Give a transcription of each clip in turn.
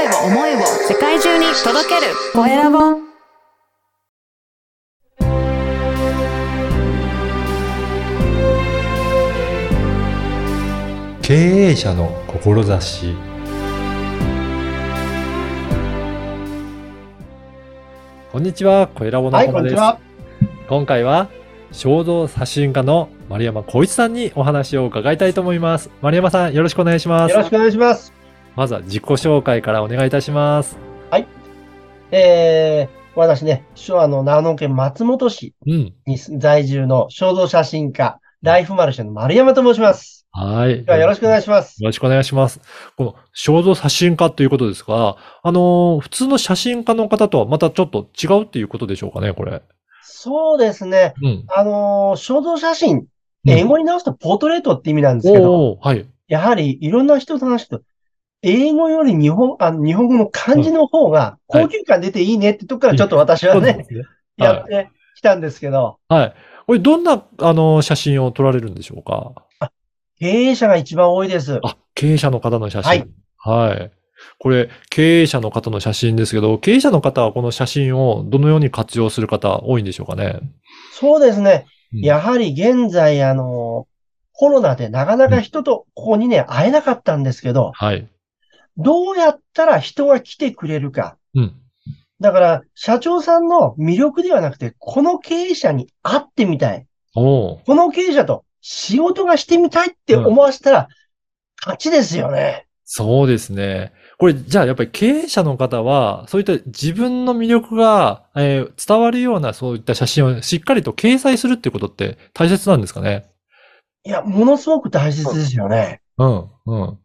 声を思いを世界中に届けるコエラボ経営者の志こんにちは、小ラボのはい、こ浜です。は。今回は衝動写真家の丸山光一さんにお話を伺いたいと思います。丸山さん、よろしくお願いします。よろしくお願いします。まずは自己紹介からお願いいたします。えー、私ね、昭和の長野県松本市うん。に在住の衝動写真家、ライフマルシェの丸山と申します。はい。ではよろしくお願いします。よろしくお願いします。この衝動写真家ということですが、あのー普通の写真家の方とはまたちょっと違うっていうことでしょうかね、これ。そうですね。うん。あのー衝動写真、うん英語に直すとポートレートって意味なんですけど、おーはい。やはりいろんな人と話すと、英語より日本、あの日本語の漢字の方が高級感出ていいねってとこからちょっと私はね。はいやってきたんですけど、はい。これどんな、あの、写真を撮られるんでしょうか？経営者が一番多いです。あ、経営者の方の写真。はい。はい。これ、経営者の方の写真ですけど、経営者の方はこの写真をどのように活用する方多いんでしょうかね？そうですね。うんやはり現在、あの、コロナでなかなか人とここにね、会えなかったんですけど、はい。どうやったら人が来てくれるか。うん。だから、社長さんの魅力ではなくて、この経営者に会ってみたい。おーこの経営者と仕事がしてみたいって思わせたら、勝ちですよね。そうですね。これ、じゃあやっぱり経営者の方は、そういった自分の魅力が、えー伝わるようなそういった写真をしっかりと掲載するってことって大切なんですかね？いや、ものすごく大切ですよね。うん、うん。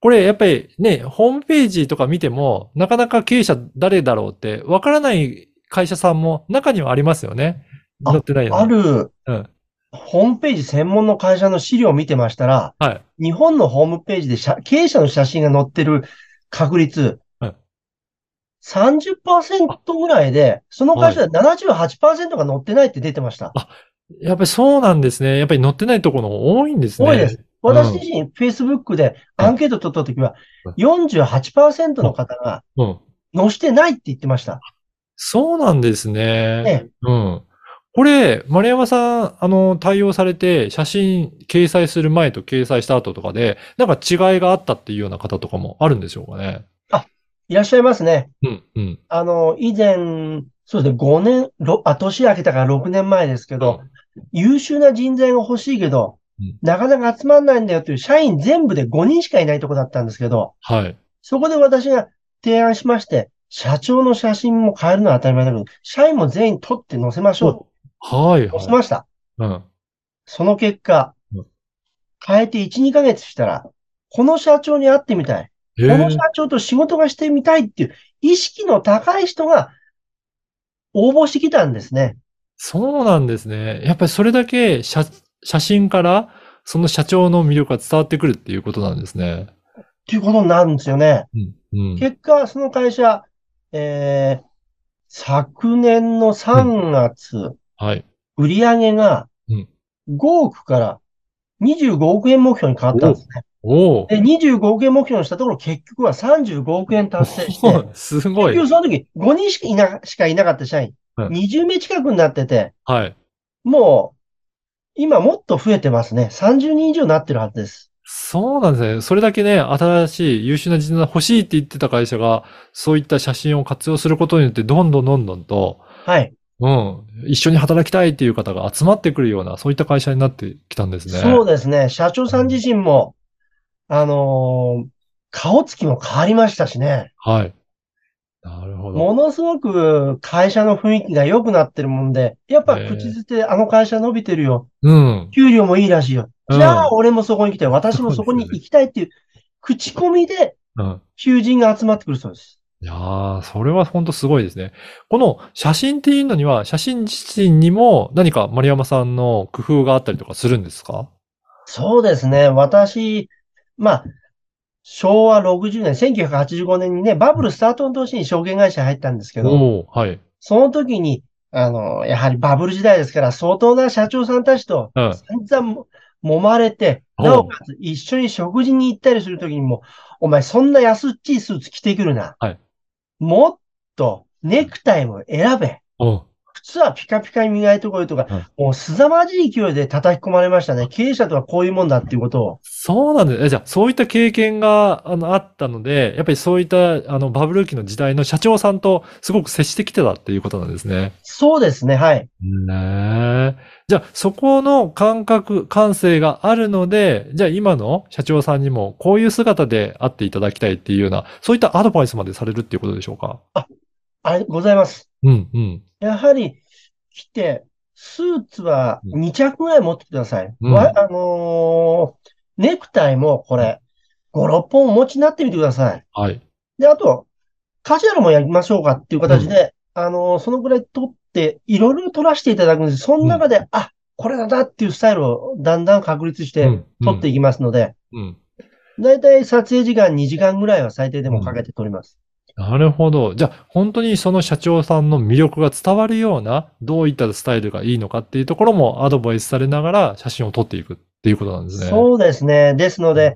これ、やっぱりね、ホームページとか見ても、なかなか経営者誰だろうって、わからない会社さんも中にはありますよね。あ載ってないよね。ある、うん。ホームページ専門の会社の資料を見てましたら、はい。日本のホームページで写経営者の写真が載ってる確率、はい30%ぐらいで、その会社で78%が載ってないって出てました。やっぱりそうなんですね。やっぱり載ってないところも多いんですね。多いです。私自身、Facebook でアンケート取ったときは、48%の方がうん。載してないって言ってました。そうなんですね。ねうん。これ、丸山さん、あの、対応されて、写真掲載する前と掲載した後とかで、なんか違いがあったっていうような方とかもあるんでしょうかね。いらっしゃいますね。うん、うん。あの、以前、そうですね、5年、ろあ、年明けたから6年前ですけど、優秀な人材が欲しいけどうん、なかなか集まんないんだよという社員全部で5人しかいないとこだったんですけど、はい。そこで私が提案しまして、社長の写真も変えるのは当たり前だけど、社員も全員撮って載せましょはい、う。載せはました。い。うん。その結果うん、変えて1、2ヶ月したら、この社長に会ってみたい。この社長と仕事がしてみたいっていう意識の高い人が応募してきたんですね。そうなんですね。やっぱりそれだけ写写真から、その社長の魅力が伝わってくるっていうことなんですね。っていうことになるんですよね。うん。うん。結果、その会社、えー、昨年の3月、はい。売上がうん5億から25億円目標に変わったんですね。で、25億円目標にしたところ、結局は35億円達成して、すごい結局。その時5人しかいなしかいなかった社員、うん20名近くになってて、はい。もう、今もっと増えてますね。30人以上になってるはずです。そうなんですね。それだけね、新しい優秀な人材欲しいって言ってた会社が、そういった写真を活用することによって、どんどんどんどんと、はい。うん、一緒に働きたいっていう方が集まってくるような、そういった会社になってきたんですね。そうですね。社長さん自身も、あのー顔つきも変わりましたしね。はい。なるほど。ものすごく会社の雰囲気が良くなってるもんで、やっぱええ口づてあの会社伸びてるよ。うん。給料もいいらしいよ。うんじゃあ俺もそこに来て、私もそこに行きたいっていう、口コミでうん。求人が集まってくるそうです。いやー、それは本当すごいですね。この写真っていうのには、写真自身にも何か丸山さんの工夫があったりとかするんですか？そうですね。私、まあ、昭和60年、1985年にね、バブルスタートの年に証券会社に入ったんですけど、はい。その時に、あの、やはりバブル時代ですから、相当な社長さんたちとうん。散々揉まれて、おうなおかつ一緒に食事に行ったりするときにも、お前そんな安っちいスーツ着てくるな。はいもっとネクタイも選べ。靴はピカピカに磨いてこいとか、はいもう凄まじい勢いで叩き込まれましたね。経営者とはこういうもんだっていうことを。そうなんです。えじゃあ、そういった経験が、あの、あったので、やっぱりそういった、あの、バブル期の時代の社長さんとすごく接してきてたっていうことなんですね。そうですね、はい。ねえ。じゃあ、そこの感覚、感性があるので、じゃあ今の社長さんにもこういう姿で会っていただきたいっていうような、そういったアドバイスまでされるっていうことでしょうか？あれ、ございます。うん、うん。やはり、来て、スーツは2着ぐらい持ってください。うんわあのーネクタイもこれ、5、6本お持ちになってみてください。はい。で、あと、カジュアルもやりましょうかっていう形で、あのーそのぐらい取って、いろいろ取らせていただくんです。その中で、あ、これだなっていうスタイルをだんだん確立してうん取っていきますので、うん。だいたい撮影時間2時間ぐらいは最低でもかけて撮ります。なるほど。じゃあ、本当にその社長さんの魅力が伝わるような、どういったスタイルがいいのかっていうところもアドバイスされながら写真を撮っていくっていうことなんですね。そうですね。ですので、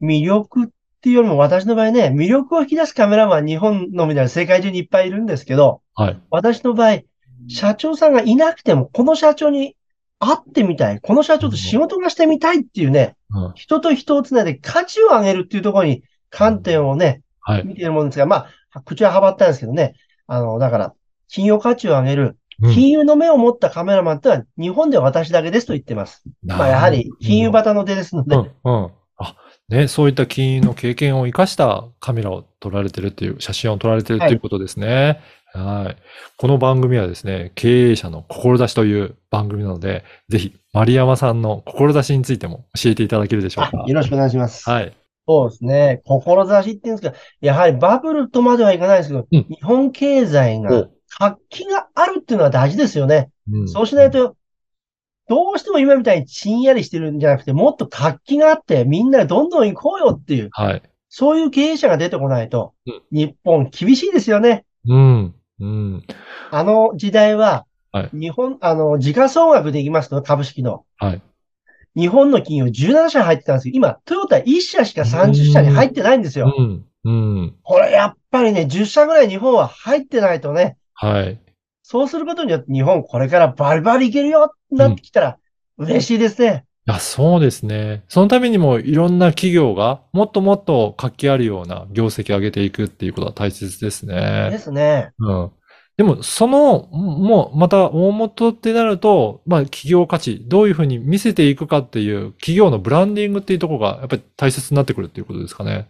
魅力っていうよりも私の場合ね、魅力を引き出すカメラマン日本のみなら世界中にいっぱいいるんですけど、はい。私の場合、社長さんがいなくても、この社長に会ってみたい、この社長と仕事がしてみたいっていうね、うん人と人をつないで価値を上げるっていうところに観点をね、はい。見ているものですが、まあ、口ははばったんですけどね、あの、だから、金融価値を上げる、うん金融の目を持ったカメラマンってのは日本では私だけですと言ってます。まあ、やはり金融バタの出ですので、うん、うん。あ、ね、そういった金融の経験を生かしたカメラを撮られてるっていう、写真を撮られてるっていうことですね。はい。この番組はですね、経営者の志という番組なので、ぜひ、丸山さんの志についても教えていただけるでしょうか。あよろしくお願いします。はい。そうですね。志って言うんですけど、やはりバブルとまではいかないですけど、うん日本経済がお活気があるっていうのは大事ですよね。うんそうしないと、どうしても今みたいにちんやりしてるんじゃなくて、もっと活気があって、みんなでどんどん行こうよっていう、はい。そういう経営者が出てこないとうん、日本厳しいですよね。うん。うん。あの時代ははい、日本、あの、時価総額でいきますと、株式の。はい。日本の企業17社入ってたんですけど、今、トヨタ1社しか30社に入ってないんですよ。うん。うん。これやっぱりね、10社ぐらい日本は入ってないとね、はい。そうすることによって日本これからバリバリいけるよってなってきたら嬉しいですね。いや、そうですね。そのためにもいろんな企業がもっともっと活気あるような業績を上げていくっていうことは大切ですでね。すね。うん。でも、その、もう、また大元ってなると、まあ、企業価値、どういうふうに見せていくかっていう、企業のブランディングっていうところが、やっぱり大切になってくるっていうことですかね。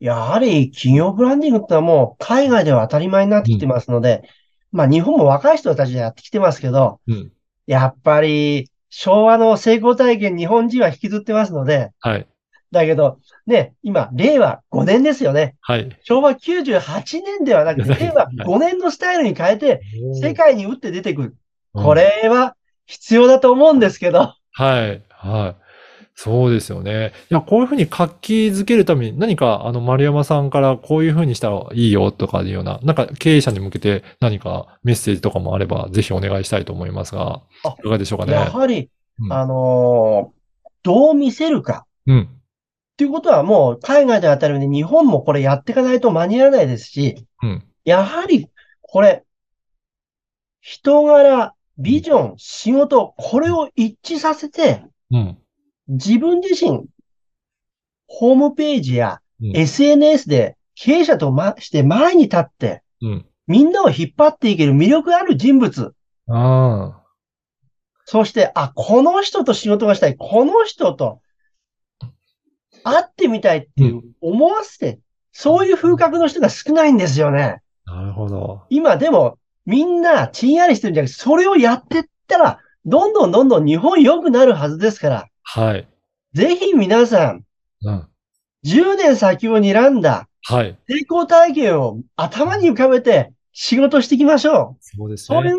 やはり企業ブランディングってのはもう海外では当たり前になってきてますので、まあ日本も若い人たちがやってきてますけど、うん。やっぱり昭和の成功体験日本人は引きずってますので、はい。だけどね、今、令和5年ですよね。はい。昭和98年ではなくて、令和5年のスタイルに変えて、世界に打って出てくる。これは必要だと思うんですけど。はい、はい。そうですよね。いや、こういうふうに活気づけるために何か、あの、丸山さんからこういうふうにしたらいいよとかいうような、なんか経営者に向けて何かメッセージとかもあれば、ぜひお願いしたいと思いますが、あいかがでしょうかね。やはり、うんあのーどう見せるか。うん。っていうことはもう海外では当たり前で日本もこれやっていかないと間に合わないですし、うん。やはりこれ、人柄、ビジョン、仕事、これを一致させて、うん。自分自身、ホームページやうん SNS で経営者とまして前に立って、うん。みんなを引っ張っていける魅力ある人物。あそして、あ、この人と仕事がしたい。この人と会ってみたいっていう思わせて、そういう風格の人が少ないんですよね。あ、なるほど。今でもみんなちんやりしてるんじゃなくて、それをやってったら、どんどんどんどん日本良くなるはずですから、はい。ぜひ皆さん、うん。10年先を睨んだはい。成功体験を頭に浮かべて仕事していきましょう。そうですそういね。う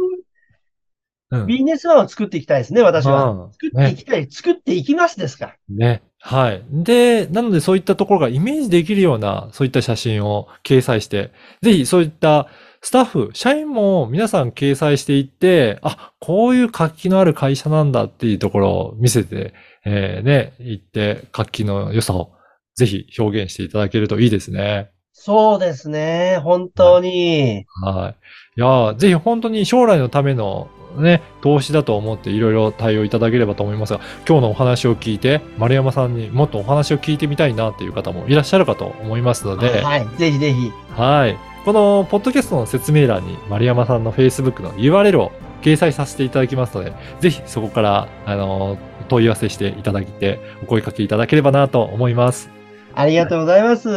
うん。ビジネスマンを作っていきたいですね、私は。うん作っていきたい、作っていきますですから。ね。はい。で、なのでそういったところがイメージできるような、そういった写真を掲載して、ぜひそういったスタッフ、社員も皆さん掲載していって、あ、こういう活気のある会社なんだっていうところを見せて、えーね、言って、活気の良さをぜひ表現していただけるといいですね。そうですね。本当に。はい。いやーぜひ本当に将来のためのね、投資だと思っていろいろ対応いただければと思いますが、今日のお話を聞いて、丸山さんにもっとお話を聞いてみたいなっていう方もいらっしゃるかと思いますので、はい。ぜひぜひ。はい。このポッドキャストの説明欄に丸山さんの Facebook の URL を掲載させていただきますので、ぜひそこから、あの、問い合わせしていただいて、お声かけいただければなと思います。ありがとうございます。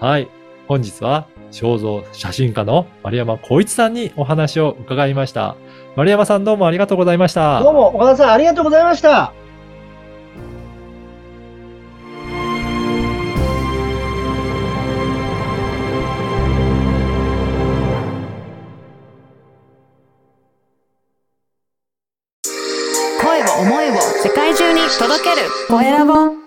はい。本日は、肖像写真家の丸山光一さんにお話を伺いました。丸山さんどうもありがとうございました。どうも、岡田さんありがとうございました。声